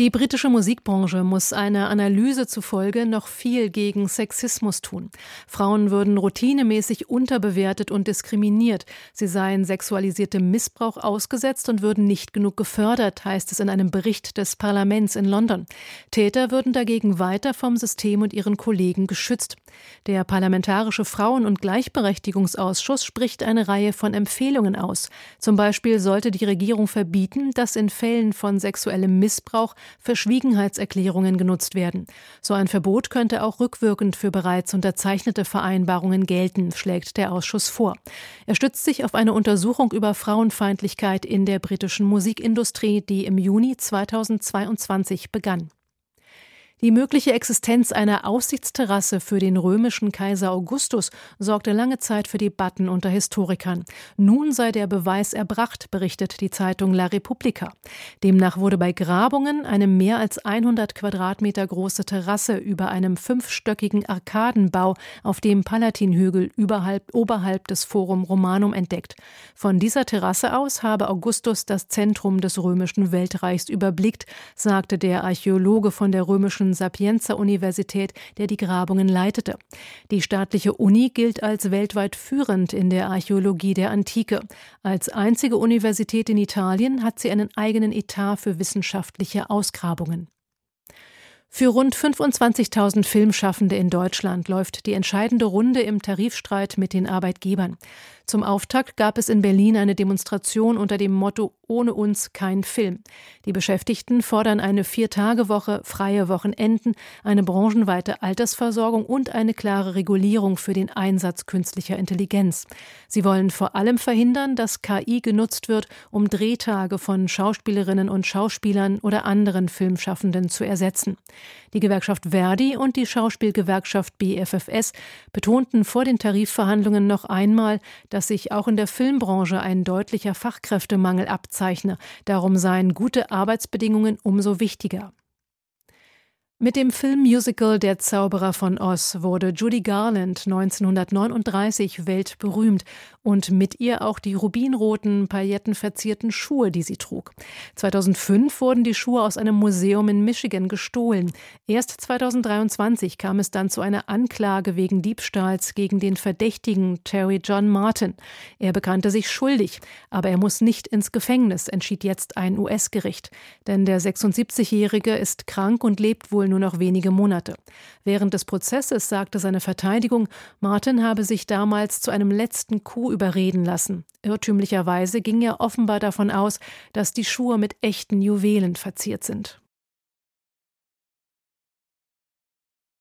die britische Musikbranche muss einer Analyse zufolge noch viel gegen Sexismus tun. Frauen würden routinemäßig unterbewertet und diskriminiert. Sie seien sexualisiertem Missbrauch ausgesetzt und würden nicht genug gefördert, heißt es in einem Bericht des Parlaments in London. Täter würden dagegen weiter vom System und ihren Kollegen geschützt. Der Parlamentarische Frauen- und Gleichberechtigungsausschuss spricht eine Reihe von Empfehlungen aus. Zum Beispiel sollte die Regierung verbieten, dass in Fällen von sexuellem Missbrauch Verschwiegenheitserklärungen genutzt werden. So ein Verbot könnte auch rückwirkend für bereits unterzeichnete Vereinbarungen gelten, schlägt der Ausschuss vor. Er stützt sich auf eine Untersuchung über Frauenfeindlichkeit in der britischen Musikindustrie, die im Juni 2022 begann. Die mögliche Existenz einer Aussichtsterrasse für den römischen Kaiser Augustus sorgte lange Zeit für Debatten unter Historikern. Nun sei der Beweis erbracht, berichtet die Zeitung La Repubblica. Demnach wurde bei Grabungen eine mehr als 100 Quadratmeter große Terrasse über einem fünfstöckigen Arkadenbau auf dem Palatinhügel überhalb, oberhalb des Forum Romanum entdeckt. Von dieser Terrasse aus habe Augustus das Zentrum des römischen Weltreichs überblickt, sagte der Archäologe von der römischen Sapienza-Universität, der die Grabungen leitete. Die staatliche Uni gilt als weltweit führend in der Archäologie der Antike. Als einzige Universität in Italien hat sie einen eigenen Etat für wissenschaftliche Ausgrabungen. Für rund 25.000 Filmschaffende in Deutschland läuft die entscheidende Runde im Tarifstreit mit den Arbeitgebern. Zum Auftakt gab es in Berlin eine Demonstration unter dem Motto Ohne uns kein Film. Die Beschäftigten fordern eine Vier-Tage-Woche, freie Wochenenden, eine branchenweite Altersversorgung und eine klare Regulierung für den Einsatz künstlicher Intelligenz. Sie wollen vor allem verhindern, dass KI genutzt wird, um Drehtage von Schauspielerinnen und Schauspielern oder anderen Filmschaffenden zu ersetzen. Die Gewerkschaft Verdi und die Schauspielgewerkschaft BFFS betonten vor den Tarifverhandlungen noch einmal, dass sich auch in der Filmbranche ein deutlicher Fachkräftemangel abzeichne. Darum seien gute Arbeitsbedingungen umso wichtiger. Mit dem Filmmusical Der Zauberer von Oz wurde Judy Garland 1939 weltberühmt und mit ihr auch die rubinroten, paillettenverzierten Schuhe, die sie trug. 2005 wurden die Schuhe aus einem Museum in Michigan gestohlen. Erst 2023 kam es dann zu einer Anklage wegen Diebstahls gegen den Verdächtigen Terry John Martin. Er bekannte sich schuldig, aber er muss nicht ins Gefängnis, entschied jetzt ein US-Gericht. Denn der 76-Jährige ist krank und lebt wohl nur noch wenige Monate. Während des Prozesses sagte seine Verteidigung, Martin habe sich damals zu einem letzten Coup überreden lassen. Irrtümlicherweise ging er offenbar davon aus, dass die Schuhe mit echten Juwelen verziert sind.